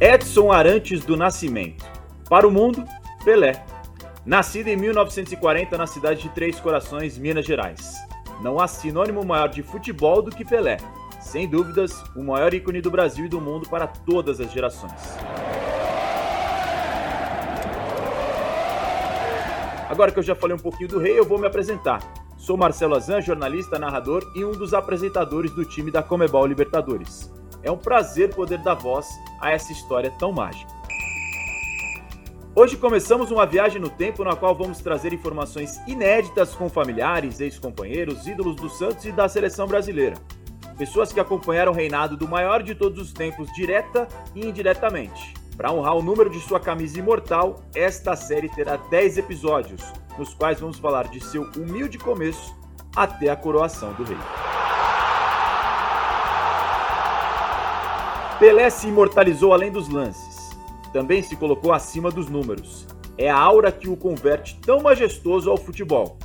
Edson Arantes do Nascimento. Para o mundo, Pelé. Nascido em 1940 na cidade de Três Corações, Minas Gerais. Não há sinônimo maior de futebol do que Pelé. Sem dúvidas, o maior ícone do Brasil e do mundo para todas as gerações. Agora que eu já falei um pouquinho do rei, eu vou me apresentar. Sou Marcelo Azan, jornalista, narrador e um dos apresentadores do time da Comebol Libertadores. É um prazer poder dar voz a essa história tão mágica. Hoje começamos uma viagem no tempo na qual vamos trazer informações inéditas com familiares, ex-companheiros, ídolos do Santos e da seleção brasileira. Pessoas que acompanharam o reinado do maior de todos os tempos, direta e indiretamente. Para honrar o número de sua camisa imortal, esta série terá 10 episódios, nos quais vamos falar de seu humilde começo até a coroação do rei. Pelé se imortalizou além dos lances. Também se colocou acima dos números. É a aura que o converte tão majestoso ao futebol.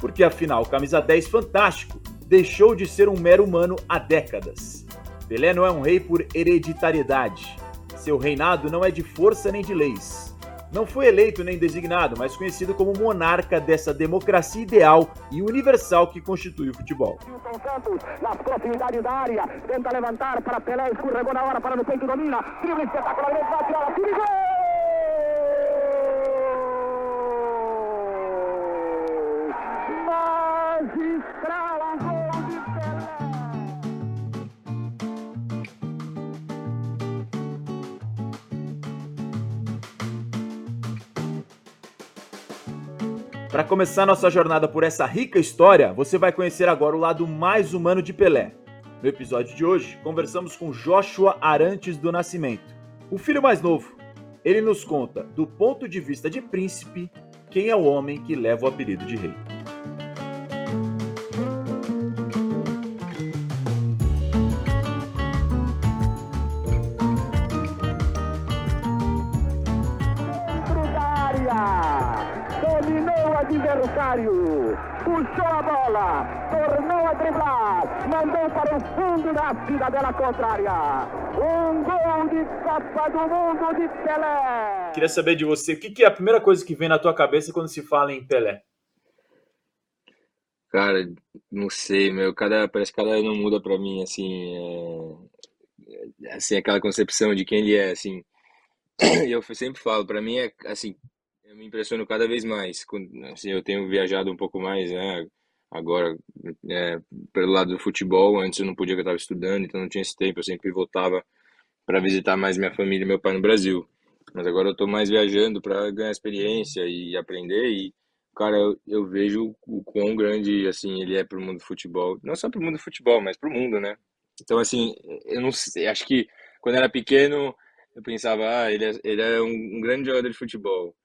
Porque afinal, camisa 10 fantástico deixou de ser um mero humano há décadas. Pelé não é um rei por hereditariedade. Seu reinado não é de força nem de leis não foi eleito nem designado, mas conhecido como monarca dessa democracia ideal e universal que constitui o futebol. Santos, da área, tenta levantar para Pelé, na hora, para no peito, domina, espetacular! Para começar nossa jornada por essa rica história, você vai conhecer agora o lado mais humano de Pelé. No episódio de hoje, conversamos com Joshua Arantes do Nascimento, o filho mais novo. Ele nos conta, do ponto de vista de príncipe, quem é o homem que leva o apelido de rei. Bola, tornou a driblar, mandou para o fundo da cidadela contrária. Um gol de Copa do Mundo de Pelé. Queria saber de você, o que que é a primeira coisa que vem na tua cabeça quando se fala em Pelé? Cara, não sei, meu, cada, parece que cada ano muda pra mim, assim, é, assim, aquela concepção de quem ele é, assim, e eu sempre falo, pra mim é, assim, eu me impressiono cada vez mais, quando, assim, eu tenho viajado um pouco mais, né, agora, é, pelo lado do futebol, antes eu não podia, eu estava estudando, então não tinha esse tempo, eu sempre voltava para visitar mais minha família e meu pai no Brasil, mas agora eu tô mais viajando para ganhar experiência e aprender e Cara, eu, eu vejo o quão grande, assim, ele é pro mundo do futebol. Não só pro mundo do futebol, mas pro mundo, né? Então, assim, eu não sei, acho que quando eu era pequeno, eu pensava, ah, ele é, ele é um, um grande jogador de futebol.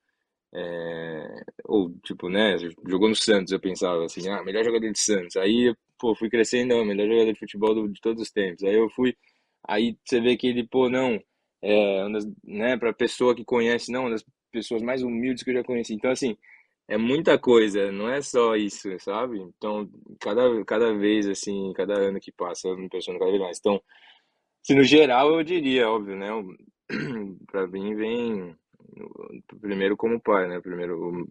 É, ou, tipo, né, jogou no Santos, eu pensava assim, ah, melhor jogador de Santos. Aí, pô, fui crescendo, não, melhor jogador de futebol do- de todos os tempos. Aí eu fui, aí você vê que ele, pô, não, é, das, né, pra pessoa que conhece, não, uma das pessoas mais humildes que eu já conheci. Então, assim, é muita coisa, não é só isso, sabe? Então, cada, cada vez, assim, cada ano que passa, eu me impressiono cada vez mais. Então, se no geral, eu diria, óbvio, né? Pra mim vem primeiro como pai, né? Primeiro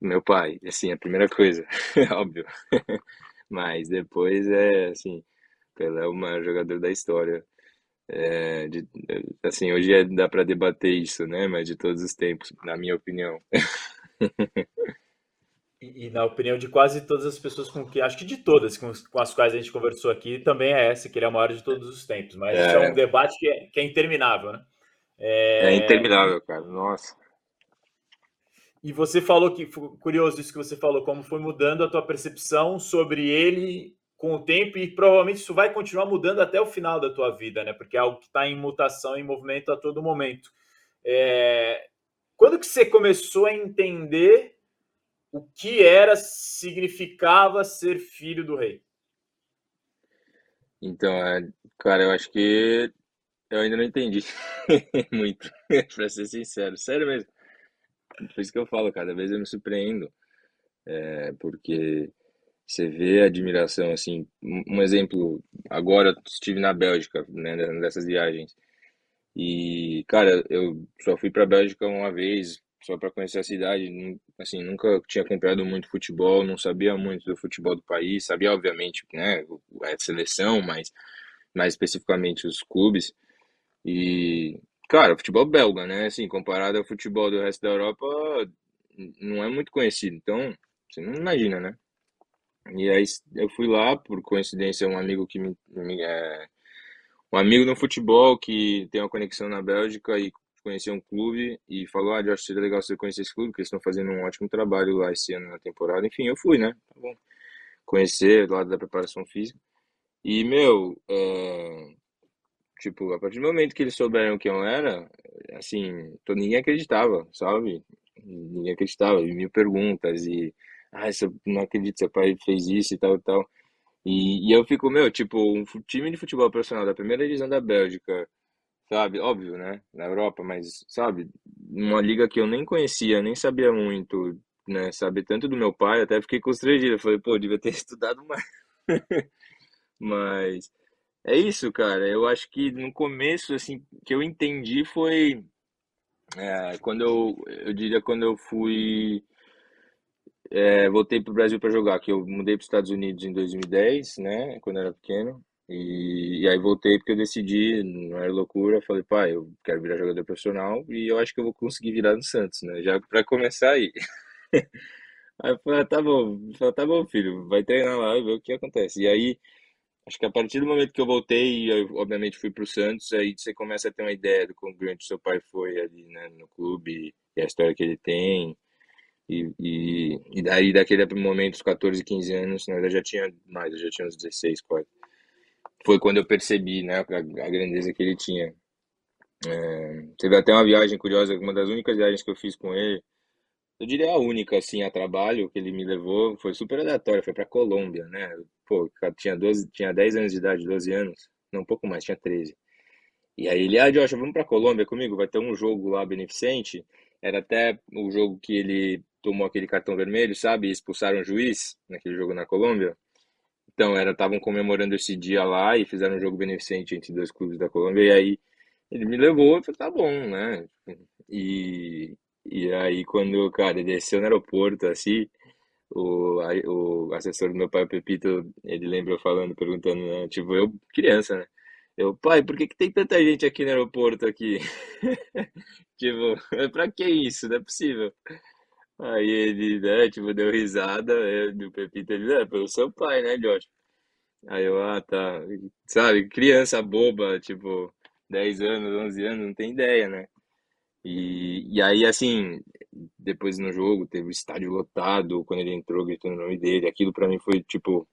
meu pai, assim, a primeira coisa, óbvio. Mas depois é, assim, Pelé é o maior jogador da história. É, de, assim, hoje é, dá pra debater isso, né? Mas de todos os tempos, na minha opinião. E, e na opinião de quase todas as pessoas com que, acho que de todas com, com as quais a gente conversou aqui, também é essa, que ele é o maior de todos os tempos. Mas é É, um debate que é, que é interminável, né? É É, interminável, cara. Nossa. e você falou que, curioso isso que você falou, como foi mudando a tua percepção sobre ele com o tempo, e provavelmente isso vai continuar mudando até o final da tua vida, né? Porque é algo que está em mutação, em movimento a todo momento. É, quando que você começou a entender o que era, significava ser filho do rei? Então, é, cara, eu acho que eu ainda não entendi muito, pra ser sincero. Sério mesmo. Por isso que eu falo, cada vez eu me surpreendo, é, porque você vê a admiração, assim, um exemplo, agora eu estive na Bélgica, né, nessas viagens, E, cara, eu só fui pra Bélgica uma vez, só para conhecer a cidade. Assim, nunca tinha acompanhado muito futebol, não sabia muito do futebol do país. Sabia, obviamente, né, a seleção, mas mais especificamente os clubes. E, cara, futebol belga, né? Assim, comparado ao futebol do resto da Europa, não é muito conhecido. Então, você não imagina, né? E aí eu fui lá, por coincidência, um amigo que me, me é, um amigo no futebol que tem uma conexão na Bélgica e conheceu um clube e falou, ah, Josh, seria legal você conhecer esse clube, porque eles estão fazendo um ótimo trabalho lá esse ano na temporada. Enfim, eu fui, né? Tá bom. Conhecer do lado da preparação física. E, meu, é, tipo, a partir do momento que eles souberam quem eu era, assim, todo, ninguém acreditava, sabe? Ninguém acreditava, e mil perguntas, e, ah, eu não acredito seu pai fez isso e tal e tal. E, e eu fico, meu, tipo, um time de futebol profissional da primeira divisão da Bélgica, sabe? Óbvio, né? Na Europa, mas, sabe? Uma liga que eu nem conhecia, nem sabia muito, né? Sabe? Tanto do meu pai, até fiquei constrangido. Falei, pô, devia ter estudado mais. Mas é isso, cara. Eu acho que no começo, assim, que eu entendi foi é, quando eu, eu diria quando eu fui, é, voltei pro Brasil para jogar, que eu mudei para os Estados Unidos em 2010, né, quando eu era pequeno. E, e aí voltei porque eu decidi, não era loucura, falei, pai, eu quero virar jogador profissional e eu acho que eu vou conseguir virar no Santos, né? Já para começar aí. Aí eu falei, ah, tá bom, falei, tá bom, filho, vai treinar lá e ver o que acontece. E aí Acho que a partir do momento que eu voltei, eu obviamente fui para o Santos, aí você começa a ter uma ideia do quão grande seu pai foi ali né, no clube e a história que ele tem. E, e, e daí, daquele momento, os 14, 15 anos, na verdade já tinha mais, eu já tinha uns 16, quase. Foi quando eu percebi né, a, a grandeza que ele tinha. É, teve até uma viagem curiosa, uma das únicas viagens que eu fiz com ele, eu diria a única, assim, a trabalho que ele me levou, foi super aleatório, foi pra Colômbia, né? Pô, tinha 12, tinha 10 anos de idade, 12 anos, não, um pouco mais, tinha 13. E aí ele, ah, Josh, vamos pra Colômbia comigo, vai ter um jogo lá beneficente. Era até o jogo que ele tomou aquele cartão vermelho, sabe? E expulsaram o juiz naquele jogo na Colômbia. Então, era, estavam comemorando esse dia lá e fizeram um jogo beneficente entre dois clubes da Colômbia. E aí ele me levou e falei, tá bom, né? E, e aí, quando, cara, desceu no aeroporto, assim, o, o assessor do meu pai, o Pepito, ele lembra eu falando, perguntando, né, tipo, eu, criança, né? Eu, pai, por que que tem tanta gente aqui no aeroporto aqui? Tipo, pra que isso? Não é possível. Aí ele, né, tipo, deu risada, né, o Pepito, ele, é, pelo seu pai, né, Josh? Aí eu, ah, tá. Sabe, criança boba, tipo, 10 anos, 11 anos, não tem ideia, né? E, e aí, assim, depois no jogo, teve o estádio lotado, quando ele entrou gritando o nome dele, aquilo para mim foi, tipo,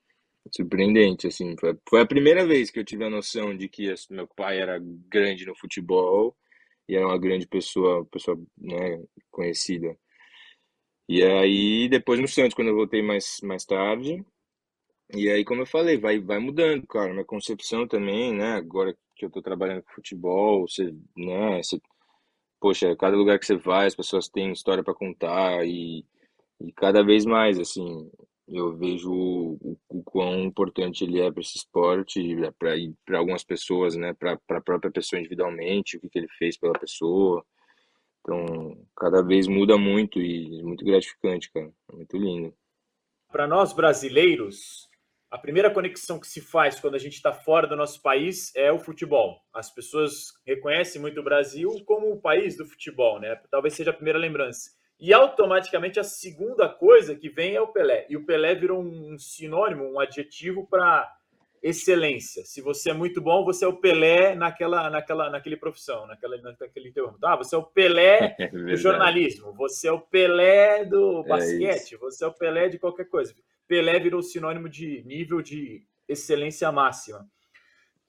surpreendente, assim. Foi, foi a primeira vez que eu tive a noção de que meu pai era grande no futebol e era uma grande pessoa, pessoa, né, conhecida. E aí, depois no Santos, quando eu voltei mais, mais tarde, e aí, como eu falei, vai, vai mudando, cara, minha concepção também, né, agora que eu tô trabalhando com futebol, você, né, você poxa, cada lugar que você vai, as pessoas têm história para contar e, e cada vez mais, assim, eu vejo o, o quão importante ele é para esse esporte, para algumas pessoas, né, para a própria pessoa individualmente, o que, que ele fez pela pessoa. Então, cada vez muda muito e é muito gratificante, cara. É muito lindo. Para nós brasileiros, a primeira conexão que se faz quando a gente está fora do nosso país é o futebol. As pessoas reconhecem muito o Brasil como o país do futebol, né? Talvez seja a primeira lembrança. E automaticamente a segunda coisa que vem é o Pelé. E o Pelé virou um sinônimo, um adjetivo para excelência. Se você é muito bom, você é o Pelé naquela, naquela, naquele profissão, naquela, naquele interrompo. Ah, você é o Pelé é do jornalismo, você é o Pelé do é basquete, é você é o Pelé de qualquer coisa. Pelé virou sinônimo de nível de excelência máxima.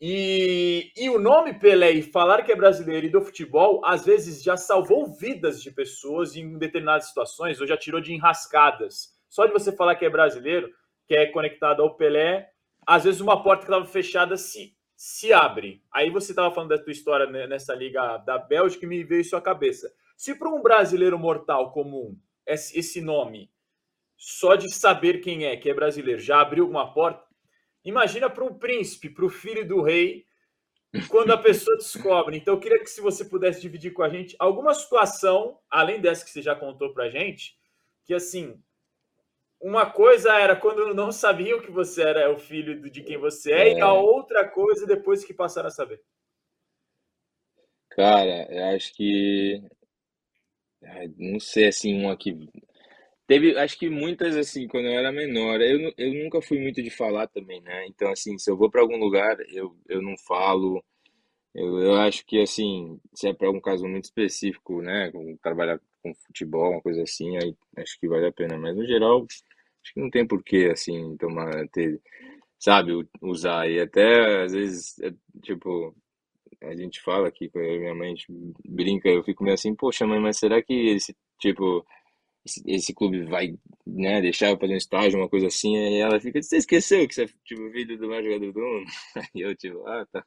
E, e o nome Pelé e falar que é brasileiro e do futebol, às vezes já salvou vidas de pessoas em determinadas situações, ou já tirou de enrascadas. Só de você falar que é brasileiro, que é conectado ao Pelé, às vezes uma porta que estava fechada se, se abre. Aí você estava falando da tua história nessa liga da Bélgica e me veio isso à cabeça. Se para um brasileiro mortal comum esse nome só de saber quem é, que é brasileiro, já abriu uma porta. Imagina para um príncipe, para o filho do rei, quando a pessoa descobre. Então, eu queria que se você pudesse dividir com a gente alguma situação, além dessa que você já contou pra gente, que assim, uma coisa era quando não sabiam que você era o filho de quem você é, é. e a outra coisa depois que passaram a saber. Cara, eu acho que. Não sei, assim, uma que. Teve, acho que muitas, assim, quando eu era menor. Eu, eu nunca fui muito de falar também, né? Então, assim, se eu vou para algum lugar, eu, eu não falo. Eu, eu acho que, assim, se é para algum caso muito específico, né? Trabalhar com futebol, uma coisa assim, aí acho que vale a pena. Mas, no geral, acho que não tem porquê, assim, tomar, ter, sabe, usar. E até, às vezes, é, tipo, a gente fala aqui minha mãe, brinca, eu fico meio assim, poxa, mãe, mas será que esse, tipo, esse, esse clube vai, né, deixar eu fazer um estágio, uma coisa assim? E ela fica, você esqueceu que você é, tipo, filho do maior jogador do mundo? Aí eu, tipo, ah, tá.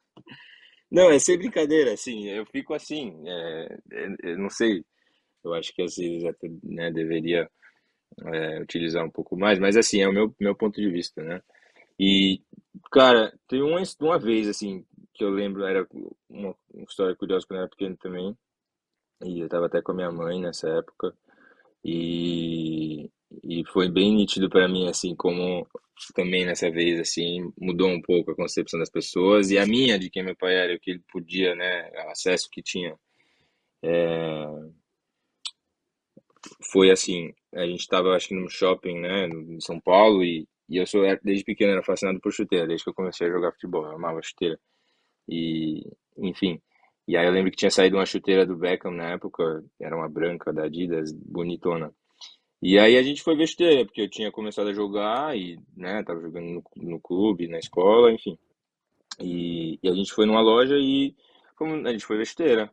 Não, é sem brincadeira, assim, eu fico assim, é, é, eu não sei, eu acho que às vezes até, né, deveria é, utilizar um pouco mais, mas assim, é o meu, meu ponto de vista, né? E, cara, tem uma, uma vez, assim, que eu lembro, era uma, uma história curiosa quando eu era pequeno também, e eu tava até com a minha mãe nessa época, e, e foi bem nítido para mim, assim, como também nessa vez, assim, mudou um pouco a concepção das pessoas, e a minha, de quem meu pai era, o que ele podia, né, acesso que tinha, é, foi assim, a gente estava acho que no shopping, né, em São Paulo e, e eu sou desde pequeno era fascinado por chuteira, desde que eu comecei a jogar futebol, eu amava chuteira. E, enfim, e aí eu lembro que tinha saído uma chuteira do Beckham na época, era uma branca da Adidas, bonitona. E aí a gente foi ver chuteira, porque eu tinha começado a jogar e, né, tava jogando no, no clube, na escola, enfim. E, e a gente foi numa loja e fomos, a gente foi ver chuteira.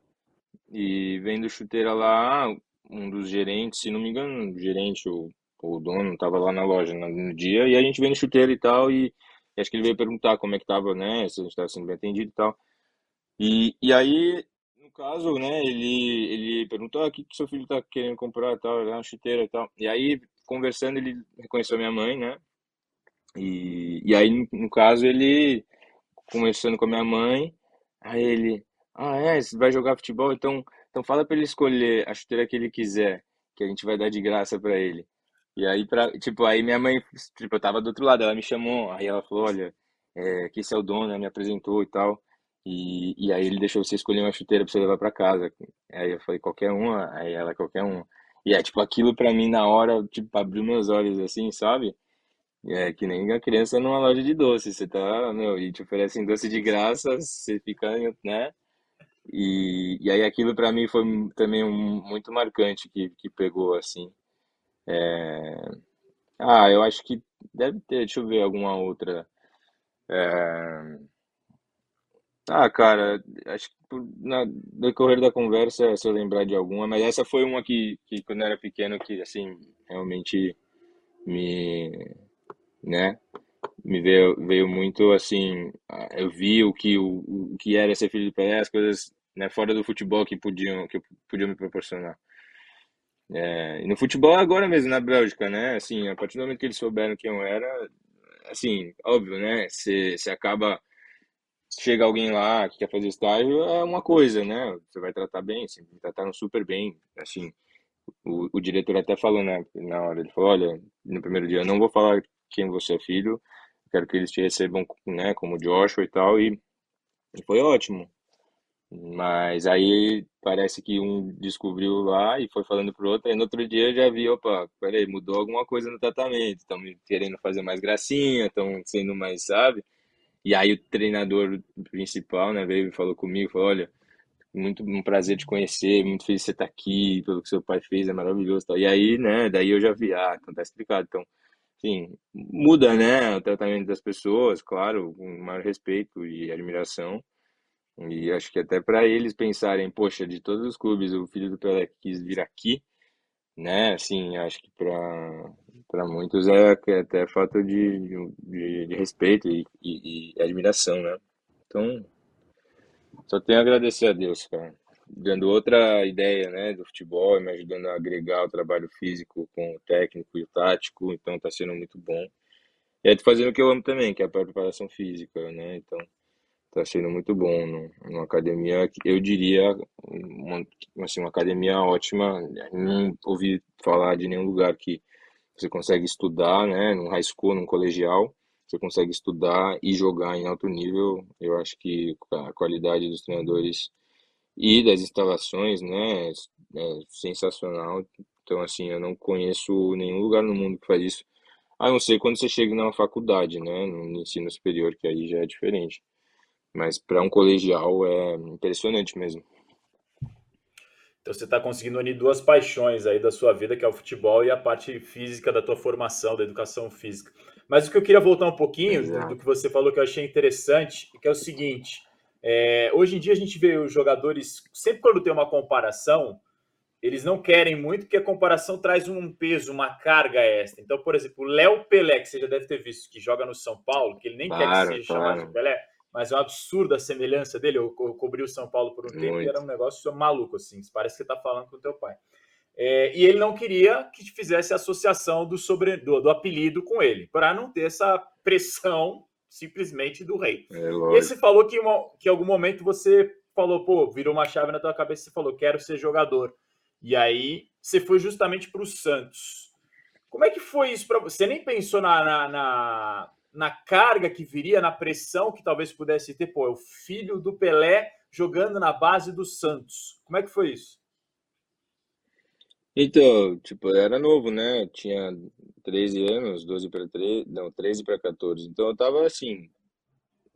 E vendo chuteira lá, um dos gerentes, se não me engano, o gerente ou, o dono estava lá na loja no, no, dia e a gente veio no chuteiro e tal e, e, acho que ele veio perguntar como é que tava, né, se a gente estava sendo bem atendido e tal. E, e aí, no caso, né, ele, ele perguntou, ah, o que, que seu filho tá querendo comprar e tal, é uma chuteira e tal. E aí, conversando, ele reconheceu minha mãe, né, e, e aí, no, no caso, ele, conversando com a minha mãe, aí ele, ah, é, você vai jogar futebol, então então fala para ele escolher a chuteira que ele quiser, que a gente vai dar de graça para ele. E aí, pra, tipo, aí minha mãe, tipo, eu tava do outro lado, ela me chamou, aí ela falou, olha, é, que esse é o dono, ela me apresentou e tal. E, e aí ele deixou você escolher uma chuteira pra você levar para casa. Aí eu falei, qualquer uma, aí ela, qualquer uma. E é, tipo, aquilo pra mim na hora, tipo, abriu meus olhos, assim, sabe? É que nem a criança numa loja de doce, você tá, meu, e te oferecem doce de graça, você fica, né? E, e aí aquilo para mim foi também um, muito marcante que, que pegou assim. É... Ah, eu acho que deve ter, deixa eu ver alguma outra. É... Ah, cara, acho que no decorrer da conversa, se eu lembrar de alguma, mas essa foi uma que, que quando eu era pequeno, que assim, realmente me, né, me veio, veio muito assim, eu vi o que, o, o que era ser filho de Pelé, as coisas né, fora do futebol que podiam, que podiam me proporcionar. É, e no futebol agora mesmo, na Bélgica, né? Assim, a partir do momento que eles souberam quem eu era, assim, óbvio, né? Você acaba. Chega alguém lá que quer fazer estágio, é uma coisa, né? Você vai tratar bem, assim, trataram super bem. Assim, o, o diretor até falou né, na hora, ele falou: olha, no primeiro dia, eu não vou falar quem você é filho, quero que eles te recebam, né, como Joshua e tal, e, e foi ótimo. Mas aí parece que um descobriu lá e foi falando pro outro, aí no outro dia já vi, opa, peraí, mudou alguma coisa no tratamento, estão querendo fazer mais gracinha, estão sendo mais, sabe? E aí o treinador principal, né, veio e falou comigo, falou, olha, muito um prazer te conhecer, muito feliz você estar tá aqui, pelo que seu pai fez, é maravilhoso, tal. E aí, né, daí eu já vi, ah, então tá explicado, então, enfim, muda, né, o tratamento das pessoas, claro, com maior respeito e admiração, e acho que até para eles pensarem, poxa, de todos os clubes, o filho do Pelé quis vir aqui, né? Assim, acho que para para muitos é, é até falta de, de, de respeito e, e, e, admiração, né? Então, só tenho a agradecer a Deus, cara. Dando outra ideia, né, do futebol, me ajudando a agregar o trabalho físico com o técnico e o tático, então tá sendo muito bom. E aí tô fazendo o que eu amo também, que é a preparação física, né? Então, tá sendo muito bom, no, numa academia, eu diria, uma, assim, uma academia ótima, não ouvi falar de nenhum lugar que você consegue estudar, né, num high school, num colegial, você consegue estudar e jogar em alto nível, eu acho que a qualidade dos treinadores e das instalações, né, é sensacional, então, assim, eu não conheço nenhum lugar no mundo que faz isso, a não ser quando você chega na faculdade, né, no ensino superior, que aí já é diferente. Mas para um colegial é impressionante mesmo. Então você está conseguindo unir duas paixões aí da sua vida, que é o futebol e a parte física da tua formação, da educação física. Mas o que eu queria voltar um pouquinho do, do, que você falou que eu achei interessante, que é o seguinte: é, hoje em dia a gente vê os jogadores, sempre quando tem uma comparação, eles não querem muito, porque a comparação traz um peso, uma carga extra. Então, por exemplo, o Léo Pelé, que você já deve ter visto, que joga no São Paulo, que ele nem claro, quer que seja claro. chamado de Pelé, mas é um absurdo a semelhança dele. Eu, eu cobri o São Paulo por um Muito. tempo e era um negócio maluco, assim. Parece que você está falando com o teu pai. É, e ele não queria que fizesse associação do, sobre, do, do apelido com ele, para não ter essa pressão simplesmente do rei. É, e você falou que, uma, que em algum momento você falou, pô, virou uma chave na tua cabeça e falou, quero ser jogador. E aí você foi justamente para o Santos. Como é que foi isso para você? Você nem pensou na, na, na na carga que viria, na pressão que talvez pudesse ter. Pô, é o filho do Pelé jogando na base do Santos. Como é que foi isso? Então, tipo, era novo, né? Tinha 13 anos, 12 para 13, não, 13 para 14. Então eu tava assim,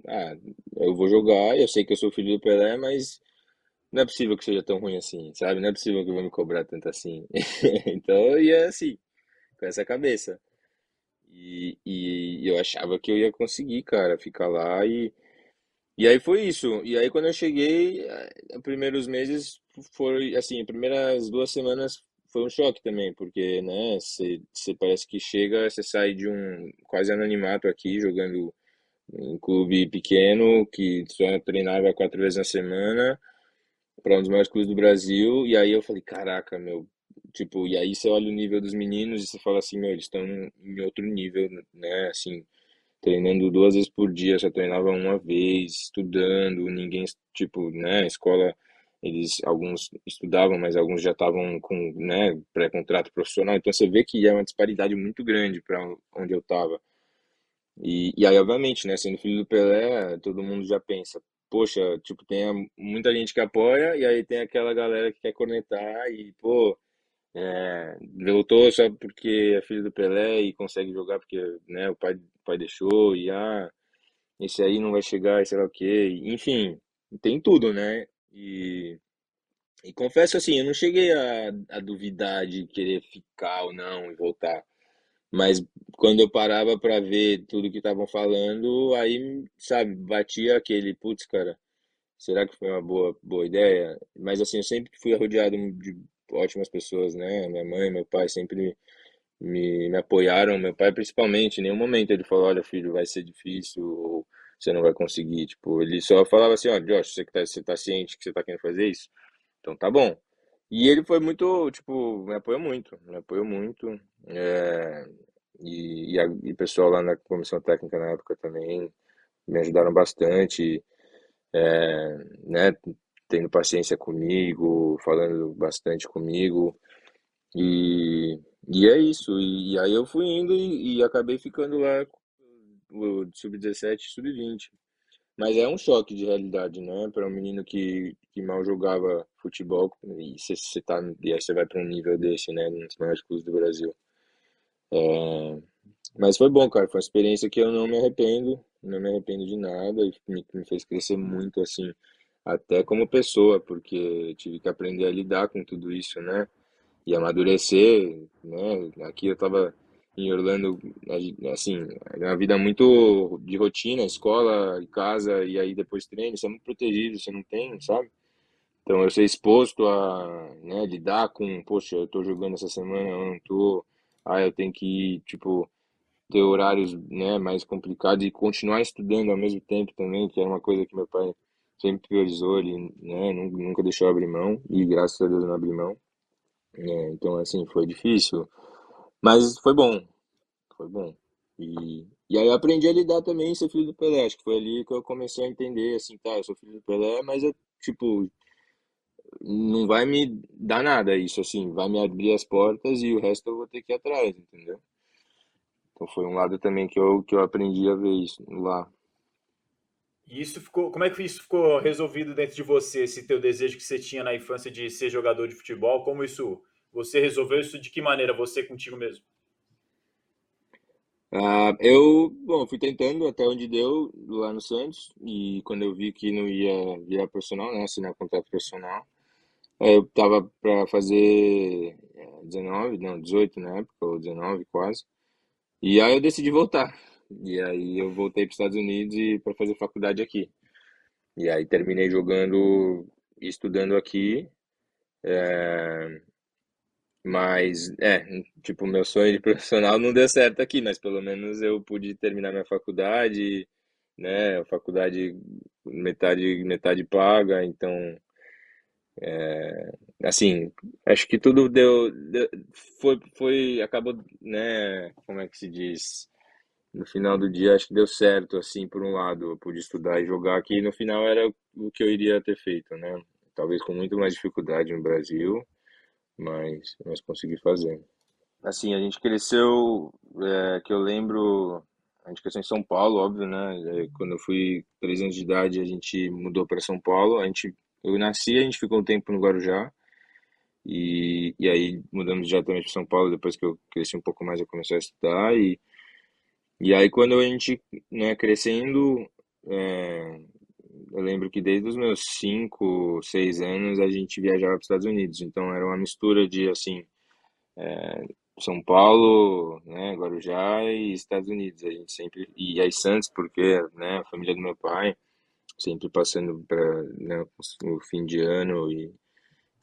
ah, eu vou jogar, eu sei que eu sou filho do Pelé, mas não é possível que seja tão ruim assim, sabe? Não é possível que eu vou me cobrar tanto assim. então eu ia assim, com essa cabeça. E, e eu achava que eu ia conseguir, cara, ficar lá e. E aí foi isso. E aí quando eu cheguei, eh, os primeiros meses foi assim, as primeiras duas semanas foi um choque também, porque, né, você parece que chega, você sai de um quase anonimato aqui, jogando em um clube pequeno, que só treinava quatro vezes na semana, para um dos maiores clubes do Brasil, e aí eu falei, caraca, meu, Tipo, e aí você olha o nível dos meninos e você fala assim, meu, eles estão em outro nível, né? Assim, treinando duas vezes por dia, só treinava uma vez, estudando, ninguém, tipo, né, escola, eles, alguns estudavam, mas alguns já estavam com, né, pré-contrato profissional, então você vê que é uma disparidade muito grande para onde eu estava. E, e aí, obviamente, né, sendo filho do Pelé, todo mundo já pensa, poxa, tipo, tem muita gente que apoia, e aí tem aquela galera que quer cornetar, e, pô, é, voltou só porque é filho do Pelé e consegue jogar porque né, o pai, pai deixou e ah, esse aí não vai chegar, sei lá o quê. Enfim, tem tudo, né? E, e confesso assim, eu não cheguei a, a duvidar de querer ficar ou não e voltar. Mas quando eu parava para ver tudo que estavam falando, aí, sabe, batia aquele, putz, cara, será que foi uma boa, boa ideia? Mas assim, eu sempre fui rodeado de ótimas pessoas, né? Minha mãe, meu pai sempre me, me apoiaram, meu pai principalmente, em nenhum momento ele falou, olha filho, vai ser difícil, ou você não vai conseguir, tipo, ele só falava assim, ó, Josh, você, tá, você tá ciente que você tá querendo fazer isso? Então tá bom. E ele foi muito, tipo, me apoiou muito, me apoiou muito, é, e, e, a, e o pessoal lá na comissão técnica na época também me ajudaram bastante, é, né, tendo paciência comigo, falando bastante comigo. E, e é isso. E, e aí eu fui indo e, e acabei ficando lá o sub-17 sub-20. Mas é um choque de realidade, né? Para um menino que, que mal jogava futebol e você tá e aí você vai para um nível desse, né? Nos maiores clubes do Brasil. É, mas foi bom, cara. Foi uma experiência que eu não me arrependo, não me arrependo de nada e me, me fez crescer muito, assim, até como pessoa, porque tive que aprender a lidar com tudo isso, né? E amadurecer, né? Aqui eu tava em Orlando, assim, uma vida muito de rotina, escola, casa, e aí depois treino, você é muito protegido, você não tem, sabe? Então eu ser exposto a né, lidar com, poxa, eu tô jogando essa semana, eu não tô, ah, eu tenho que tipo, ter horários né, mais complicados e continuar estudando ao mesmo tempo também, que era uma coisa que meu pai sempre priorizou, ele né, nunca deixou abrir mão, e graças a Deus não abri mão. É, então, assim, foi difícil, mas foi bom, foi bom. E, E aí eu aprendi a lidar também em ser filho do Pelé. Acho que foi ali que eu comecei a entender, assim, tá, eu sou filho do Pelé, mas eu, tipo, não vai me dar nada isso, assim, vai me abrir as portas e o resto eu vou ter que ir atrás, entendeu? Então foi um lado também que eu, que eu aprendi a ver isso lá. E isso ficou, como é que isso ficou resolvido dentro de você, esse teu desejo que você tinha na infância de ser jogador de futebol? Como isso, você resolveu isso de que maneira, você contigo mesmo? Ah, eu, bom, fui tentando até onde deu lá no Santos e quando eu vi que não ia virar profissional, né, assinar contrato profissional, eu tava para fazer 19, não, 18 na época, ou 19 quase, e aí eu decidi voltar. E aí eu voltei para os Estados Unidos para fazer faculdade aqui. E aí terminei jogando e estudando aqui. É, mas, é, tipo, meu sonho de profissional não deu certo aqui, mas pelo menos eu pude terminar minha faculdade, né? Faculdade metade, metade paga, então, é, assim, acho que tudo deu, deu, foi, foi, acabou, né? Como é que se diz? No final do dia, acho que deu certo, assim, por um lado, eu pude estudar e jogar aqui, no final era o que eu iria ter feito, né? Talvez com muito mais dificuldade no Brasil mas, mas consegui fazer. Assim, a gente cresceu, é, que eu lembro, a gente cresceu em São Paulo, óbvio, né? Quando eu fui três anos de idade, a gente mudou para São Paulo. A gente, eu nasci, a gente ficou um tempo no Guarujá. E, e aí mudamos diretamente para São Paulo depois que eu cresci um pouco mais eu comecei a estudar e e aí quando a gente né crescendo é, eu lembro que desde os meus 5, 6 anos a gente viajava para os Estados Unidos, então era uma mistura de assim, é, São Paulo, né, Guarujá e Estados Unidos. A gente sempre e aí Santos, porque, né, a família do meu pai sempre passando para né, o fim de ano e,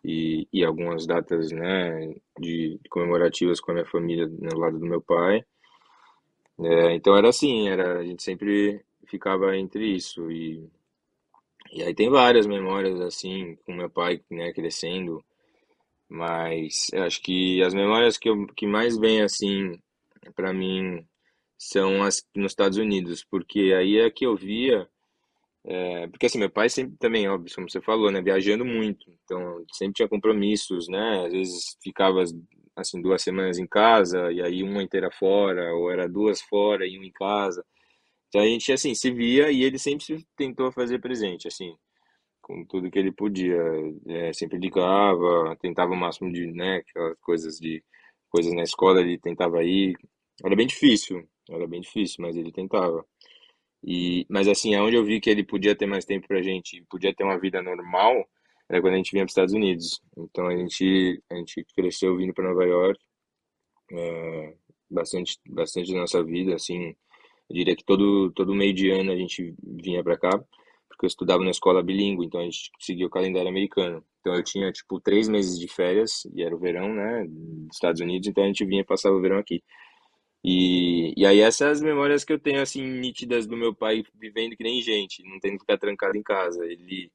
e, e algumas datas, né, de comemorativas com a minha família no lado do meu pai. É, então era assim, era a gente sempre ficava entre isso e e aí tem várias memórias assim com meu pai, né, crescendo, mas acho que as memórias que, eu, que mais vêm assim para mim são as nos Estados Unidos, porque aí é que eu via, é, porque assim meu pai sempre também, óbvio, como você falou, né, viajando muito, então sempre tinha compromissos, né, às vezes ficava assim duas semanas em casa e aí uma inteira fora, ou era duas fora e uma em casa. Então a gente, assim, se via e ele sempre se tentou fazer presente, assim, com tudo que ele podia. É, sempre ligava, tentava o máximo de, né, aquelas coisas de, coisas na escola, ele tentava ir. Era bem difícil, era bem difícil, mas ele tentava. E, mas assim, aonde eu vi que ele podia ter mais tempo pra gente, podia ter uma vida normal, era quando a gente vinha para os Estados Unidos. Então a gente, a gente cresceu vindo para Nova York, é, bastante, bastante da nossa vida, assim, eu diria que todo, todo meio de ano a gente vinha para cá, porque eu estudava na escola bilíngue, então a gente seguia o calendário americano. Então eu tinha, tipo, três meses de férias, e era o verão, né, dos Estados Unidos, então a gente vinha passar o verão aqui. E, e aí essas as memórias que eu tenho, assim, nítidas do meu pai vivendo que nem gente, não tendo que ficar trancado em casa. Ele,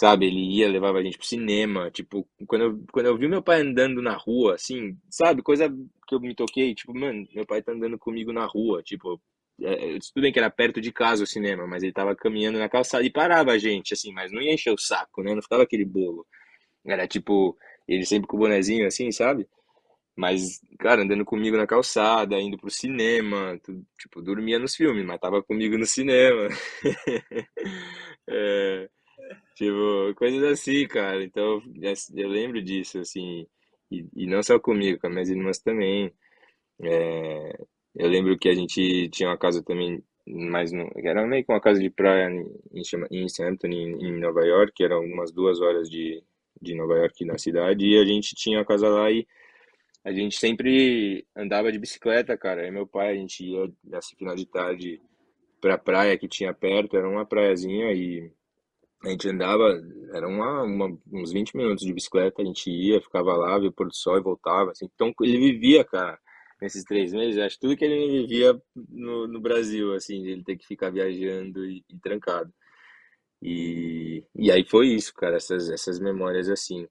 sabe, ele ia, levava a gente pro cinema, tipo, quando eu, quando eu vi meu pai andando na rua, assim, sabe, coisa que eu me toquei, tipo, mano, meu pai tá andando comigo na rua, tipo, é, tudo bem que era perto de casa o cinema, mas ele tava caminhando na calçada e parava a gente, assim, mas não ia encher o saco, né? Não ficava aquele bolo. Era tipo, ele sempre com o bonezinho assim, sabe? Mas, cara, andando comigo na calçada, indo pro cinema, tipo, dormia nos filmes, mas tava comigo no cinema. é, tipo, coisas assim, cara. Então, eu lembro disso, assim, e, e não só comigo, com as minhas irmãs também. É, eu lembro que a gente tinha uma casa também, mais no, era meio que uma casa de praia em, em Southampton, em, em Nova York, que eram umas duas horas de, de Nova York na cidade, e a gente tinha a casa lá e a gente sempre andava de bicicleta, cara. E meu pai, a gente ia nesse final de tarde pra praia que tinha perto, era uma praiazinha e a gente andava, era uma, uma, uns 20 minutos de bicicleta, a gente ia, ficava lá, via o pôr do sol e voltava, assim. Então ele vivia, cara, nesses três meses, acho tudo que ele vivia no, no Brasil, assim, de ele ter que ficar viajando e, e, trancado. E, e aí foi isso, cara, essas, essas memórias assim.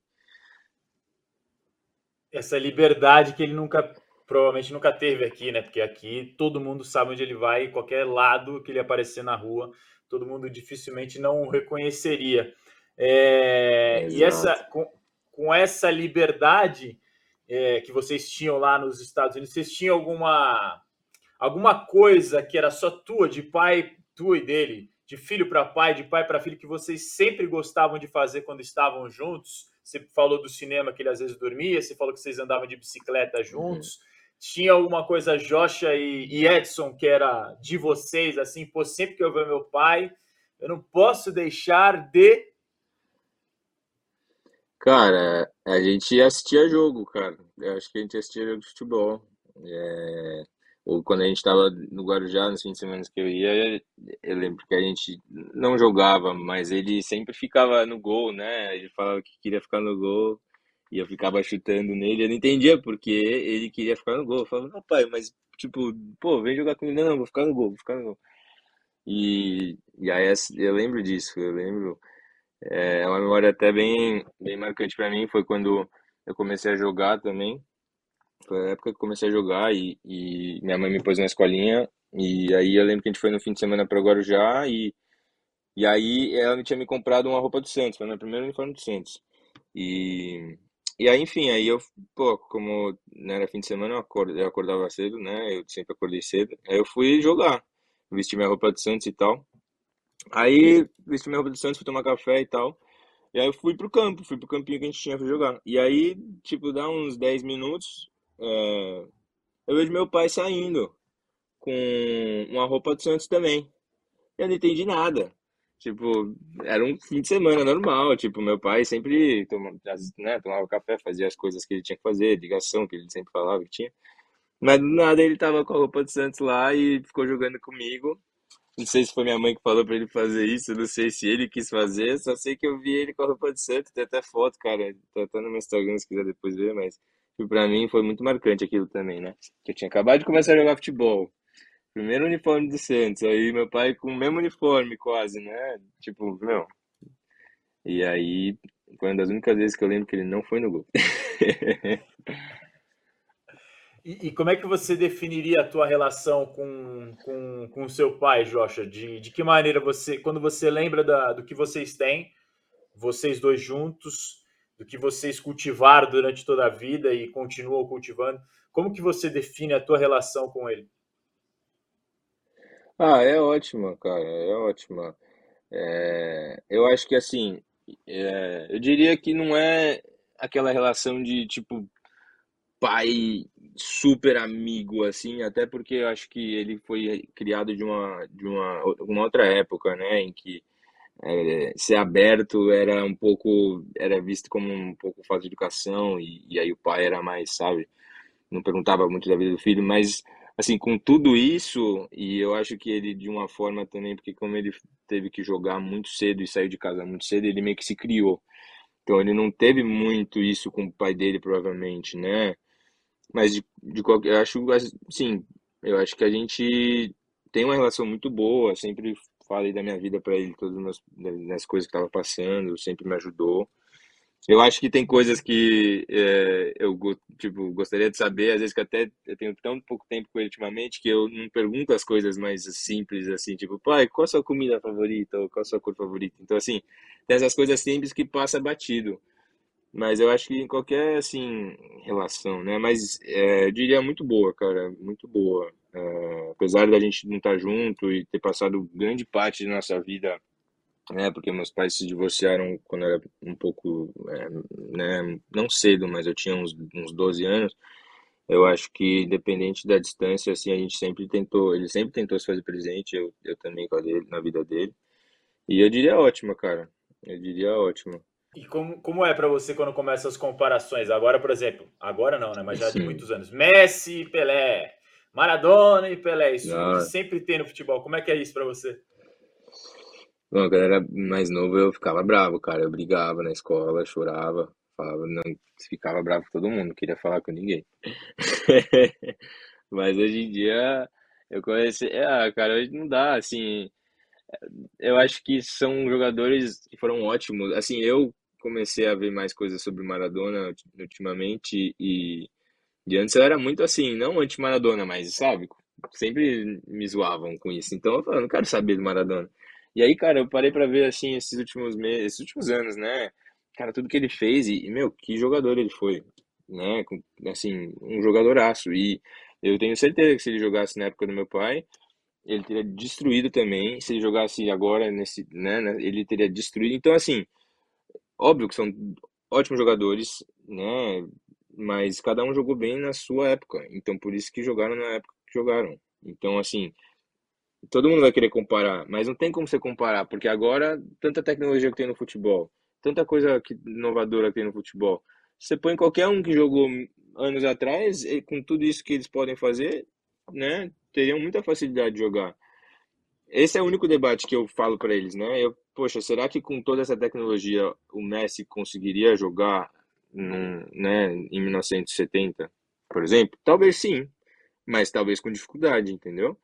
Essa liberdade que ele nunca provavelmente nunca teve aqui, né? Porque aqui todo mundo sabe onde ele vai, qualquer lado que ele aparecer na rua, todo mundo dificilmente não o reconheceria. É, e essa, com, com essa liberdade é, que vocês tinham lá nos Estados Unidos, vocês tinham alguma, alguma coisa que era só tua, de pai, tua e dele, de filho para pai, de pai para filho, que vocês sempre gostavam de fazer quando estavam juntos? Você falou do cinema que ele às vezes dormia, você falou que vocês andavam de bicicleta juntos. Uhum. Tinha alguma coisa, Jocha e, e Edson, que era de vocês, assim, pô, sempre que eu ver meu pai, eu não posso deixar de Cara, a gente assistia jogo, cara. Eu acho que a gente assistia jogo de futebol. É, Ou quando a gente tava no Guarujá, nos fins de semana que eu ia, eu lembro que a gente não jogava, mas ele sempre ficava no gol, né? Ele falava que queria ficar no gol e eu ficava chutando nele. Eu não entendia porque ele queria ficar no gol. Eu falava, não, pai, mas tipo, pô, vem jogar comigo. Não, não, vou ficar no gol, vou ficar no gol. E, e aí eu lembro disso, eu lembro. É uma memória até bem, bem marcante para mim, foi quando eu comecei a jogar também. Foi a época que eu comecei a jogar e, e minha mãe me pôs na escolinha. E aí eu lembro que a gente foi no fim de semana para Guarujá e, e aí ela tinha me comprado uma roupa do Santos, foi meu primeiro uniforme do Santos. E, e aí, enfim, aí eu, pô, como não era fim de semana, eu, acord, eu acordava cedo, né? Eu sempre acordei cedo. Aí eu fui jogar, vesti minha roupa do Santos e tal. Aí vesti minha roupa do Santos, fui tomar café e tal. E aí eu fui pro campo, fui pro campinho que a gente tinha pra jogar. E aí, tipo, dá uns 10 minutos, é, eu vejo meu pai saindo com uma roupa do Santos também. Eu não entendi nada. Tipo, era um fim de semana normal. Tipo, meu pai sempre tomava, né, tomava café, fazia as coisas que ele tinha que fazer, ligação que ele sempre falava que tinha. Mas do nada ele tava com a roupa do Santos lá e ficou jogando comigo. Não sei se foi minha mãe que falou pra ele fazer isso, não sei se ele quis fazer, só sei que eu vi ele com a roupa de santo, tem até foto, cara, tá, tá no meu Instagram se quiser depois ver, mas tipo, pra mim foi muito marcante aquilo também, né? Eu tinha acabado de começar a jogar futebol, primeiro uniforme do Santos, aí meu pai com o mesmo uniforme quase, né? Tipo, meu. E aí foi uma das únicas vezes que eu lembro que ele não foi no gol. E, e, como é que você definiria a tua relação com, com, com o seu pai, Jocha? De, de que maneira você, quando você lembra da, do que vocês têm, vocês dois juntos, do que vocês cultivaram durante toda a vida e continuam cultivando, como que você define a tua relação com ele? Ah, é ótima, cara, é ótima. É, eu acho que assim, é, eu diria que não é aquela relação de tipo pai super amigo, assim, até porque eu acho que ele foi criado de uma, de uma, uma outra época, né, em que é, ser aberto era um pouco, era visto como um pouco falta de educação, e, e aí o pai era mais, sabe, não perguntava muito da vida do filho, mas, assim, com tudo isso, e eu acho que ele, de uma forma também, porque como ele teve que jogar muito cedo e saiu de casa muito cedo, ele meio que se criou. Então ele não teve muito isso com o pai dele, provavelmente, né? Mas de, de qualquer, eu acho, sim, eu acho que a gente tem uma relação muito boa, sempre falei da minha vida para ele, todas as, coisas que estava passando, sempre me ajudou. Eu acho que tem coisas que é, eu tipo, gostaria de saber, às vezes que até eu tenho tão pouco tempo com ele ultimamente que eu não pergunto as coisas mais simples, assim, tipo, pai, qual a sua comida favorita? Ou qual a sua cor favorita? Então, assim, tem essas coisas simples que passa batido. Mas eu acho que em qualquer, assim, relação, né? Mas é, eu diria muito boa, cara, muito boa. É, apesar da gente não estar junto e ter passado grande parte da nossa vida, né? Porque meus pais se divorciaram quando eu era um pouco, é, né? Não cedo, mas eu tinha uns, uns 12 anos. Eu acho que, independente da distância, assim, a gente sempre tentou, ele sempre tentou se fazer presente, eu, eu também com a dele, na vida dele. E eu diria ótima, cara. Eu diria ótima. E como, como é para você quando começa as comparações? Agora, por exemplo, agora não, né? Mas já Sim. de muitos anos. Messi e Pelé, Maradona e Pelé, isso ah. sempre tem no futebol. Como é que é isso para você? Bom, quando eu era mais novo eu ficava bravo, cara. Eu brigava na escola, chorava, falava, não, ficava bravo com todo mundo, não queria falar com ninguém. Mas hoje em dia eu conheci, ah, cara, hoje não dá, assim, eu acho que são jogadores que foram ótimos. Assim, eu comecei a ver mais coisas sobre Maradona ultimamente e, E antes eu era muito assim, não anti-Maradona, mas sabe, sempre me zoavam com isso. Então eu falei, não quero saber do Maradona. E aí, cara, eu parei pra ver assim esses últimos meses, esses últimos anos, né? Cara, tudo que ele fez e, e, meu, que jogador ele foi, né? Assim, um jogadoraço. E eu tenho certeza que se ele jogasse na época do meu pai, ele teria destruído também. Se ele jogasse agora nesse, né, né, ele teria destruído. Então, assim, óbvio que são ótimos jogadores, né? Mas cada um jogou bem na sua época. Então, por isso que jogaram na época que jogaram. Então, assim, todo mundo vai querer comparar, mas não tem como você comparar, porque agora tanta tecnologia que tem no futebol, tanta coisa que, inovadora que tem no futebol. Você põe qualquer um que jogou anos atrás, e com tudo isso que eles podem fazer, né, teriam muita facilidade de jogar. Esse é o único debate que eu falo para eles, né? Eu, poxa, será que com toda essa tecnologia o Messi conseguiria jogar num, né, em 1970, por exemplo? Talvez sim, mas talvez com dificuldade, entendeu?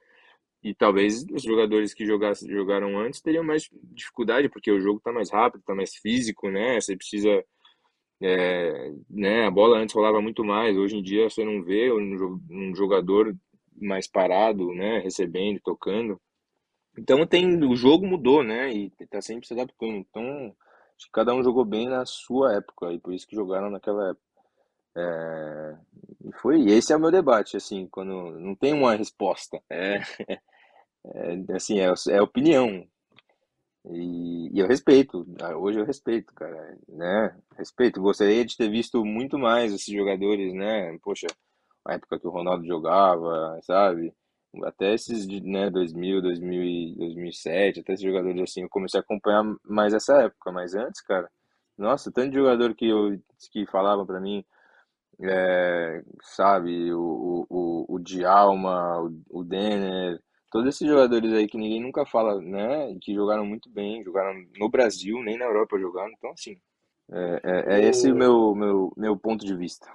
E talvez os jogadores que jogassem, jogaram antes teriam mais dificuldade, porque o jogo está mais rápido, está mais físico, né? Você precisa. É, né? A bola antes rolava muito mais, hoje em dia você não vê um jogador mais parado, né? Recebendo, tocando. Então tem, o jogo mudou, né? E está sempre se adaptando. Então, acho que cada um jogou bem na sua época, e por isso que jogaram naquela época. É, e foi, esse é o meu debate, assim, quando não tem uma resposta. É, é, assim, é, é opinião. E, e, eu respeito, ah, hoje eu respeito, cara, né? Respeito. Gostaria de ter visto muito mais esses jogadores, né? Poxa, a época que o Ronaldo jogava, sabe? Até esses né, 2000, 2000 2007, até esses jogadores assim, eu comecei a acompanhar mais essa época, mas antes, cara, nossa, tanto de jogador que eu que falavam para mim, é, sabe, o, o, o Djalma, o, o Denner, todos esses jogadores aí que ninguém nunca fala, né? Que jogaram muito bem, jogaram no Brasil, nem na Europa jogaram. Então, assim, é, é, é esse o meu, meu, meu ponto de vista.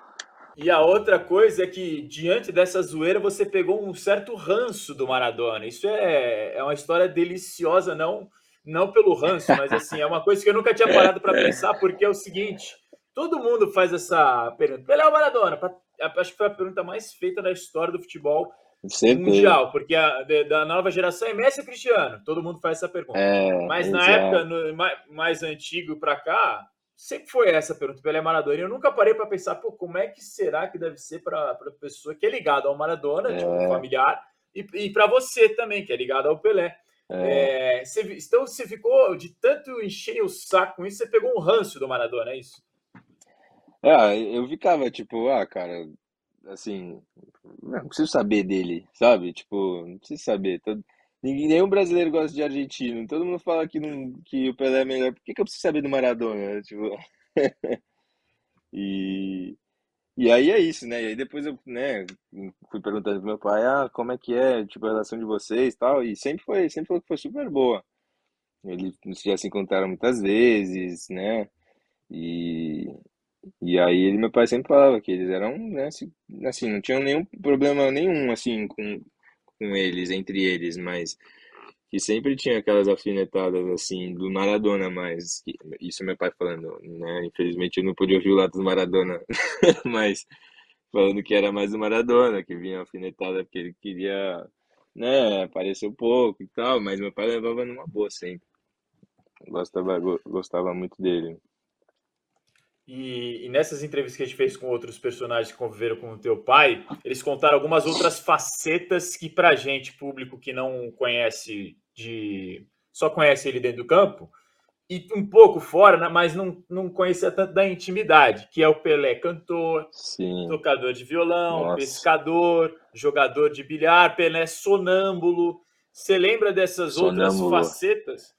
E a outra coisa é que, diante dessa zoeira, você pegou um certo ranço do Maradona. Isso é, é uma história deliciosa, não não pelo ranço, mas assim, é uma coisa que eu nunca tinha parado para pensar, porque é o seguinte: todo mundo faz essa pergunta. Pelé ou Maradona? Acho que foi a pergunta mais feita da história do futebol mundial, porque a, de, da nova geração é Messi e Cristiano. Todo mundo faz essa pergunta. É, Mas na época no, mais, mais antigo para cá, sempre foi essa pergunta pelo Maradona. E eu nunca parei para pensar, pô, como é que será que deve ser para a pessoa que é ligada ao Maradona, é. tipo, familiar, e, e para você também, que é ligado ao Pelé. É. É, você, então você ficou de tanto encher o saco com isso, você pegou um ranço do Maradona, é isso? Ah, eu ficava tipo, ah, cara, assim, não preciso saber dele, sabe? Tipo, não preciso saber. Todo, ninguém, nenhum brasileiro gosta de argentino. Todo mundo fala que, não, que o Pelé é melhor. Por que, que eu preciso saber do Maradona? Tipo, e, e aí é isso, né? E aí depois eu, né, fui perguntando pro meu pai, ah, como é que é, tipo, a relação de vocês e tal. E sempre foi, sempre falou que foi super boa. Eles já se encontraram muitas vezes, né? E, e aí ele, meu pai sempre falava que eles eram, né, assim, assim, não tinham nenhum problema nenhum, assim, com, com eles, entre eles, mas que sempre tinha aquelas afinetadas, assim, do Maradona, mas que, isso meu pai falando, né, infelizmente eu não pude ouvir o lado do Maradona, mas falando que era mais do Maradona, que vinha afinetada porque ele queria, né, aparecer um pouco e tal, mas meu pai levava numa boa sempre. Gostava, gostava muito dele. E, e, nessas entrevistas que a gente fez com outros personagens que conviveram com o teu pai, eles contaram algumas outras facetas que pra gente, público que não conhece de. só conhece ele dentro do campo, e um pouco fora, né, mas não, não conhecia tanto da intimidade, que é o Pelé cantor, Sim. tocador de violão, Nossa. pescador, jogador de bilhar, Pelé sonâmbulo. Você lembra dessas sonâmbulo. outras facetas?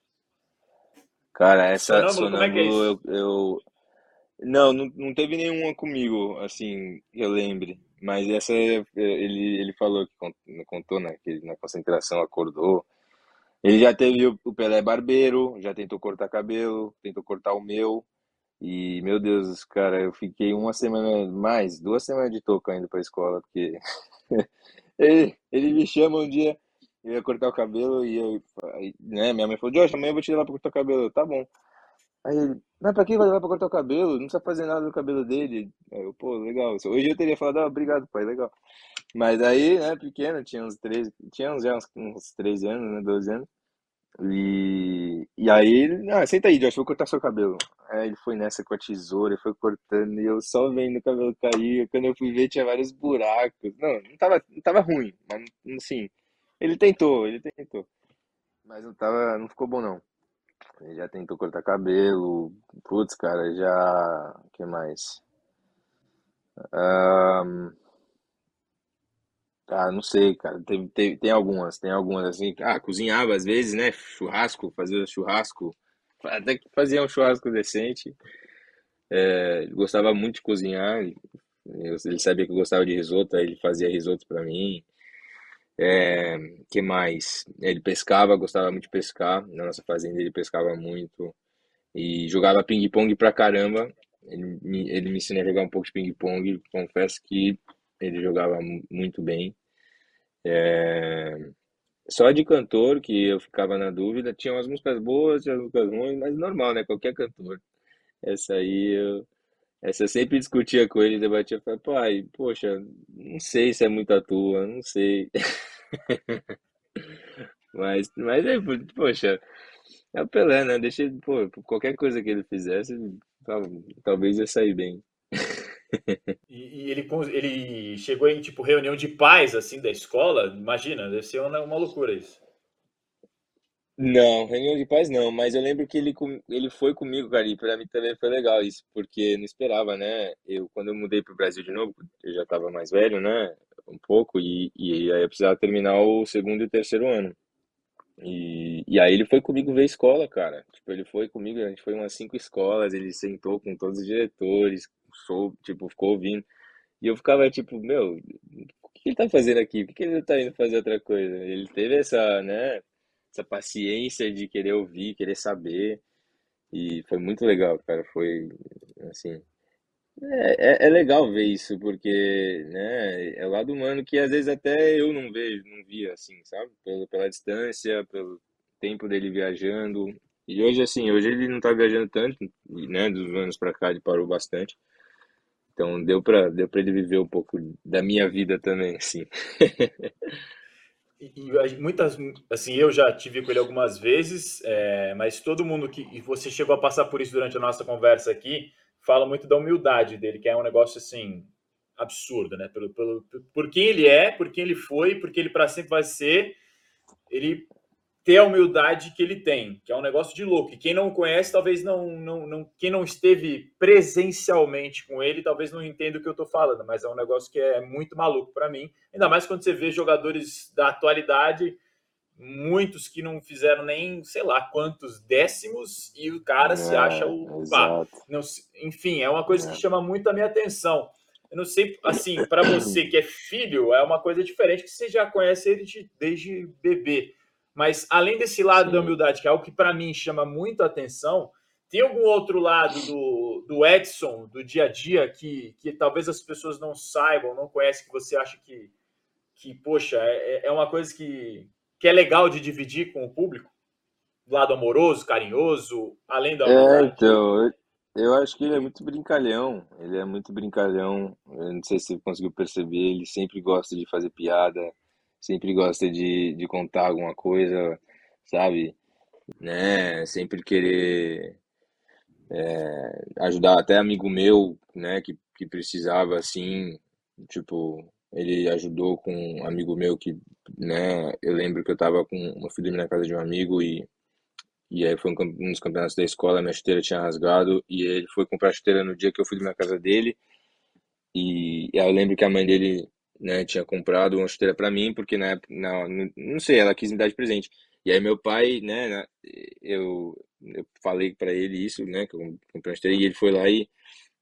Cara, essa sonâmbulo, sonâmbulo é é eu, eu não, não, não teve nenhuma comigo, assim, eu lembre. Mas essa ele, ele falou que contou, né? Que na concentração acordou. Ele já teve o Pelé barbeiro, já tentou cortar cabelo, tentou cortar o meu. E, meu Deus, cara, eu fiquei uma semana mais, duas semanas de touca indo pra escola, porque ele, ele me chama um dia, eu ia cortar o cabelo e eu, né, minha mãe falou, Josh, amanhã eu vou te levar pra cortar o cabelo. Eu, tá bom. Aí ele, mas pra que vai levar pra cortar o cabelo? Não precisa fazer nada no cabelo dele. Aí eu, pô, legal. Hoje eu teria falado, ah, obrigado, pai, legal. Mas aí, né, pequeno, tinha uns 13, tinha uns, já uns, uns 13 anos, né, 12 anos. E, e aí ah, senta aí, Josh, vou cortar seu cabelo. Aí ele foi nessa com a tesoura, foi cortando, e eu só vendo o cabelo cair. Quando eu fui ver, tinha vários buracos. Não, não tava, não tava ruim, mas assim, ele tentou, ele tentou. Mas não tava, não ficou bom não. Ele já tentou cortar cabelo. Putz, cara, já. O que mais? Ahn, Ah, não sei, cara. Tem, tem, tem algumas, tem algumas assim. Ah, cozinhava às vezes, né? Churrasco, fazia churrasco. Até que fazia um churrasco decente. É, ele gostava muito de cozinhar. Eu- Ele sabia que eu gostava de risoto, aí ele fazia risoto pra mim. É, que mais? Ele pescava, gostava muito de pescar. Na nossa fazenda ele pescava muito. E jogava ping-pong pra caramba. Ele ele me ensinou a jogar um pouco de ping-pong. Confesso que ele jogava mu- muito bem. É, Só de cantor que eu ficava na dúvida. Tinha umas músicas boas, tinha umas músicas ruins, mas normal, né? Qualquer cantor. Essa aí eu, essa eu sempre discutia com ele, debatia. Falei, pai, poxa, não sei se é muito a tua, não sei. Mas, mas é, poxa, é o Pelé, né? Deixa ele, pô, qualquer coisa que ele fizesse, tal- talvez ia sair bem. E, e ele, cons- ele chegou em tipo reunião de pais assim da escola. Imagina, deve ser uma, uma loucura isso. Não, reunião de pais não, mas eu lembro que ele, com- ele foi comigo, cara, e pra mim também foi legal isso, porque não esperava, né? Eu, quando eu mudei pro Brasil de novo, eu já tava mais velho, né? Um pouco, e, e aí eu precisava terminar o segundo e terceiro ano. E, e aí ele foi comigo ver escola, cara. Tipo, ele foi comigo, a gente foi umas cinco escolas, ele sentou com todos os diretores, sou, tipo, ficou ouvindo. E eu ficava tipo, meu, o que ele tá fazendo aqui? Por que ele tá indo fazer outra coisa? Ele teve essa, né, essa paciência de querer ouvir, querer saber. E foi muito legal, cara. Foi, assim, é, é, é legal ver isso, porque, né, é o lado humano que às vezes até eu não vejo, não via, assim, sabe? Pelo, pela distância, pelo tempo dele viajando. E hoje, assim, hoje ele não tá viajando tanto, né, dos anos pra cá ele parou bastante. Então deu pra, deu ele viver um pouco da minha vida também, assim. E, e muitas, assim, eu já tive com ele algumas vezes, é, mas todo mundo que, e você chegou a passar por isso durante a nossa conversa aqui, fala muito da humildade dele, que é um negócio, assim, absurdo, né? Pelo, pelo, por quem ele é, por quem ele foi, por quem ele para sempre vai ser, ele ter a humildade que ele tem, que é um negócio de louco. E quem não conhece, talvez não, não, não, quem não esteve presencialmente com ele, talvez não entenda o que eu tô falando, mas é um negócio que é muito maluco para mim. Ainda mais quando você vê jogadores da atualidade, muitos que não fizeram nem, sei lá, quantos décimos e o cara se acha o É, pá. Não, enfim, é uma coisa que É. chama muito a minha atenção. Eu não sei, assim, para você que é filho, é uma coisa diferente que você já conhece ele de- desde bebê. Mas além desse lado da Sim. humildade, que é algo que para mim chama muito a atenção, tem algum outro lado do, do Edson, do dia a dia, que, que talvez as pessoas não saibam, não conhecem, que você acha que, que poxa, é, é uma coisa que, que é legal de dividir com o público? Lado amoroso, carinhoso, além da É, então, eu, eu acho que ele é muito brincalhão. Ele é muito brincalhão. Eu não sei se você conseguiu perceber, ele sempre gosta de fazer piada, sempre gosta de, de contar alguma coisa, sabe? Né? Sempre querer ajudar até amigo meu, né, que, que precisava assim, tipo, ele ajudou com um amigo meu que, né, eu lembro que eu tava com uma filha na casa de um amigo e e aí foi um, dos campeonatos da escola, minha chuteira tinha rasgado e ele foi comprar a chuteira no dia que eu fui na casa dele e, e eu lembro que a mãe dele, né, tinha comprado uma chuteira pra mim porque na não, não sei, ela quis me dar de presente. E aí meu pai, né, eu eu falei pra ele isso, né, que eu comprei uma chuteira e ele foi lá e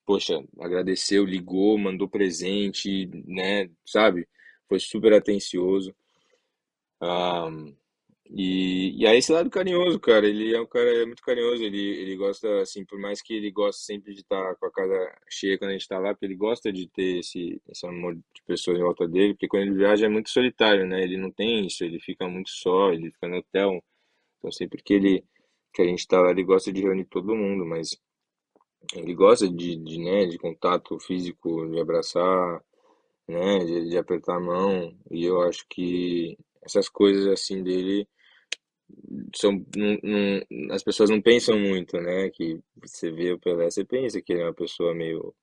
poxa, agradeceu, ligou, mandou presente, né, sabe? Foi super atencioso. Ah, e, e aí esse lado carinhoso, cara, ele é um cara muito carinhoso, ele, ele gosta, assim, por mais que ele gosta sempre de estar com a casa cheia quando a gente tá lá, porque ele gosta de ter esse, esse amor de pessoas em volta dele, porque quando ele viaja é muito solitário, né? Ele não tem isso, ele fica muito só, ele fica no hotel, então sempre que ele, que a gente tá lá, ele gosta de reunir todo mundo, mas ele gosta de, de, né, de contato físico, de abraçar, né, de, de apertar a mão, e eu acho que essas coisas assim dele são não, não, as pessoas não pensam muito, né? Que você vê o Pelé, você pensa que ele é uma pessoa meio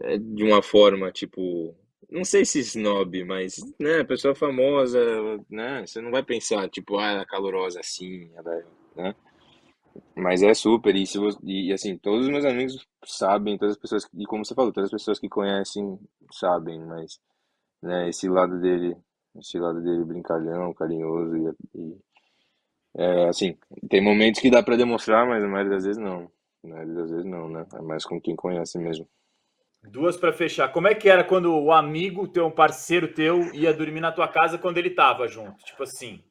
é, de uma forma tipo, não sei se snob, mas né, pessoa famosa, né? Você não vai pensar tipo, ah, ela é calorosa assim, ela é, né? Mas é super, e, se você, e assim, todos os meus amigos sabem, todas as pessoas, e como você falou, todas as pessoas que conhecem sabem, mas né, esse lado dele, esse lado dele brincalhão, carinhoso e, e é, assim, tem momentos que dá para demonstrar, mas a maioria das vezes não. A maioria das vezes não, né? É mais com quem conhece mesmo. Duas para fechar. Como é que era quando o amigo teu, um parceiro teu, ia dormir na tua casa quando ele tava junto? Tipo assim.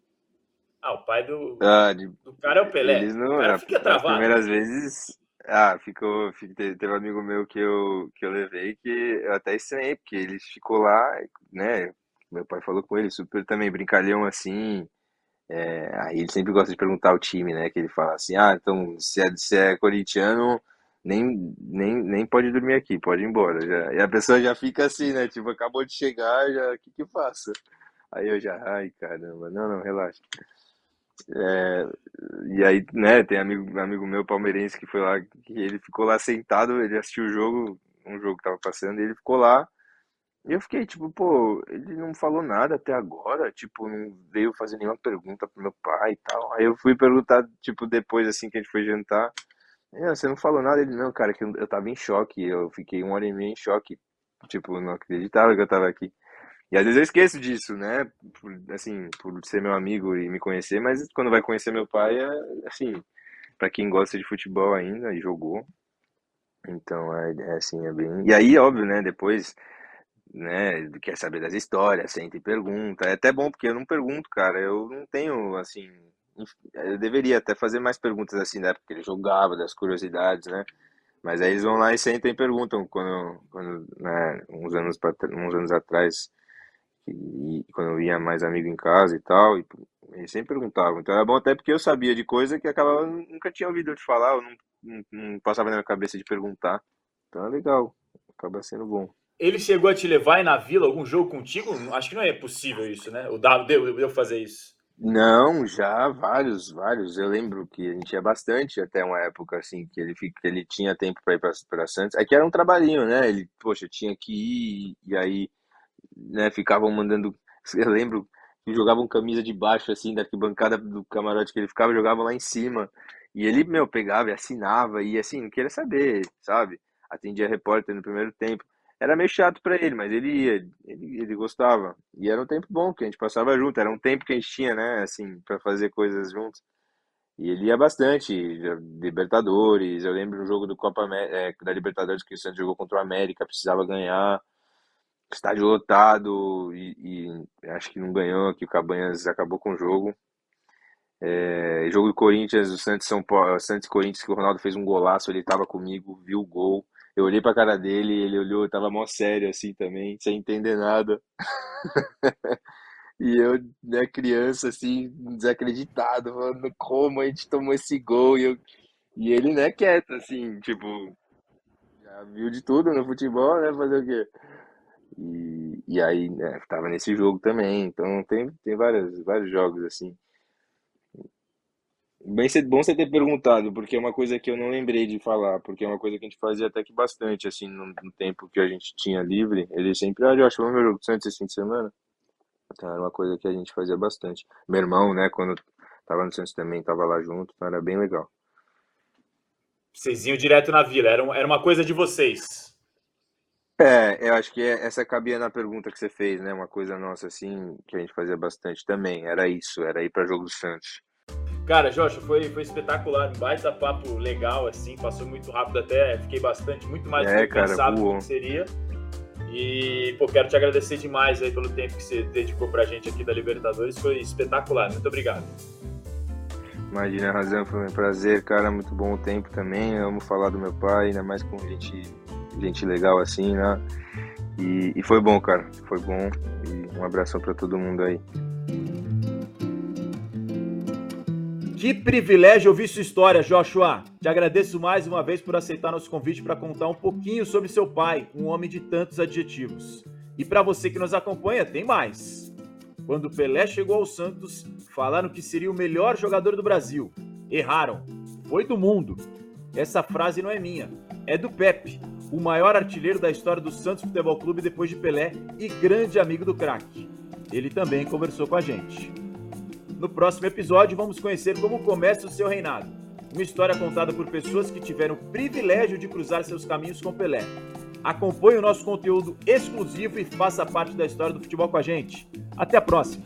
Ah, o pai do, ah, de, do cara é o Pelé. Eles não, o cara fica travado. As primeiras vezes. Ah, ficou. Teve um amigo meu que eu, que eu levei que eu até estranhei, porque ele ficou lá, né? Meu pai falou com ele, super também brincalhão assim. É, aí ele sempre gosta de perguntar o time, né? Que ele fala assim, ah, então se é, se é corintiano, nem, nem, nem pode dormir aqui, pode ir embora. Já. E a pessoa já fica assim, né? Tipo, acabou de chegar, já, o que que eu faço? Aí eu já, ai caramba, não, não, relaxa. É, e aí, né, tem amigo, amigo meu palmeirense que foi lá, que ele ficou lá sentado, ele assistiu o jogo, um jogo que tava passando, e ele ficou lá e eu fiquei tipo, pô, ele não falou nada até agora, tipo, não veio fazer nenhuma pergunta pro meu pai e tal. Aí eu fui perguntar, tipo, depois assim que a gente foi jantar, você não falou nada? Ele, não, cara, que eu tava em choque, eu fiquei uma hora e meia em choque, tipo, não acreditava que eu tava aqui. E às vezes eu esqueço disso, né? Por, assim, por ser meu amigo e me conhecer, mas quando vai conhecer meu pai, é assim, para quem gosta de futebol ainda e jogou. Então, é, é assim, é bem. E aí, óbvio, né? Depois né, quer saber das histórias, sempre pergunta. É até bom porque eu não pergunto, cara. Eu não tenho, assim. Eu deveria até fazer mais perguntas assim, da época que ele jogava, das curiosidades, né? Mas aí eles vão lá e sentem e perguntam quando, quando né, uns anos pra, uns anos atrás, e, quando eu ia mais amigo em casa e tal, e eles sempre perguntavam. Então era bom até porque eu sabia de coisa que acabava nunca tinha ouvido te falar, ou não, não, não passava na minha cabeça de perguntar. Então é legal, acaba sendo bom. Ele chegou a te levar aí na vila algum jogo contigo? Acho que não é possível isso, né? O Dado deu, deu fazer isso. Não, já vários, vários. Eu lembro que a gente ia bastante até uma época assim que ele que ele tinha tempo para ir para Santos. É que era um trabalhinho, né? Ele, poxa, tinha que ir e aí, né, ficavam mandando, eu lembro que jogavam camisa de baixo assim da arquibancada do camarote que ele ficava, jogavam lá em cima. E ele, meu, pegava e assinava e assim, não queria saber, sabe? Atendia repórter no primeiro tempo. Era meio chato para ele, mas ele ia, ele, ele gostava. E era um tempo bom que a gente passava junto, era um tempo que a gente tinha, né, assim, para fazer coisas juntos. E ele ia bastante, Libertadores, eu lembro do jogo do Copa é, da Libertadores que o Santos jogou contra o América, precisava ganhar, estádio lotado e, e acho que não ganhou, que o Cabanhas acabou com o jogo. É, jogo do Corinthians, o Santos São Paulo, Santos Corinthians que o Ronaldo fez um golaço, ele estava comigo, viu o gol. Eu olhei pra cara dele, ele olhou, tava mó sério assim também, sem entender nada. E eu, né, criança, assim, desacreditado, falando como a gente tomou esse gol. E, eu, e ele, né, quieto, assim, tipo, já viu de tudo no futebol, né, fazer o quê? E, e aí, né, tava nesse jogo também. Então tem, tem vários, vários jogos, assim. Bem, bom você ter perguntado, porque é uma coisa que eu não lembrei de falar, porque é uma coisa que a gente fazia até que bastante, assim, no, no tempo que a gente tinha livre. Ele sempre, ah, Josh, vamos ver o jogo do Santos esse fim de semana? Então era uma coisa que a gente fazia bastante. Meu irmão, né, quando tava no Santos também, tava lá junto, então era bem legal. Vocês iam direto na vila, era, era uma coisa de vocês. É, eu acho que é, essa cabia na pergunta que você fez, né? Uma coisa nossa, assim, que a gente fazia bastante também. Era isso, era ir para jogo do Santos. Cara, Josh, foi, foi espetacular, um baita papo legal, assim, passou muito rápido até, fiquei bastante, muito mais é, do que pensado que seria. E, pô, quero te agradecer demais aí pelo tempo que você dedicou pra gente aqui da Libertadores, foi espetacular, muito obrigado. Imagina, Razão, foi um prazer, cara, muito bom o tempo também, eu amo falar do meu pai, ainda mais com gente, gente legal assim, né? E, e foi bom, cara, foi bom, e um abração para todo mundo aí. Que privilégio ouvir sua história, Joshua. Te agradeço mais uma vez por aceitar nosso convite para contar um pouquinho sobre seu pai, um homem de tantos adjetivos. E para você que nos acompanha, tem mais. Quando Pelé chegou ao Santos, falaram que seria o melhor jogador do Brasil. Erraram. Foi do mundo. Essa frase não é minha, é do Pepe, o maior artilheiro da história do Santos Futebol Clube depois de Pelé e grande amigo do craque. Ele também conversou com a gente. No próximo episódio, vamos conhecer como começa o seu reinado. Uma história contada por pessoas que tiveram o privilégio de cruzar seus caminhos com Pelé. Acompanhe o nosso conteúdo exclusivo e faça parte da história do futebol com a gente. Até a próxima!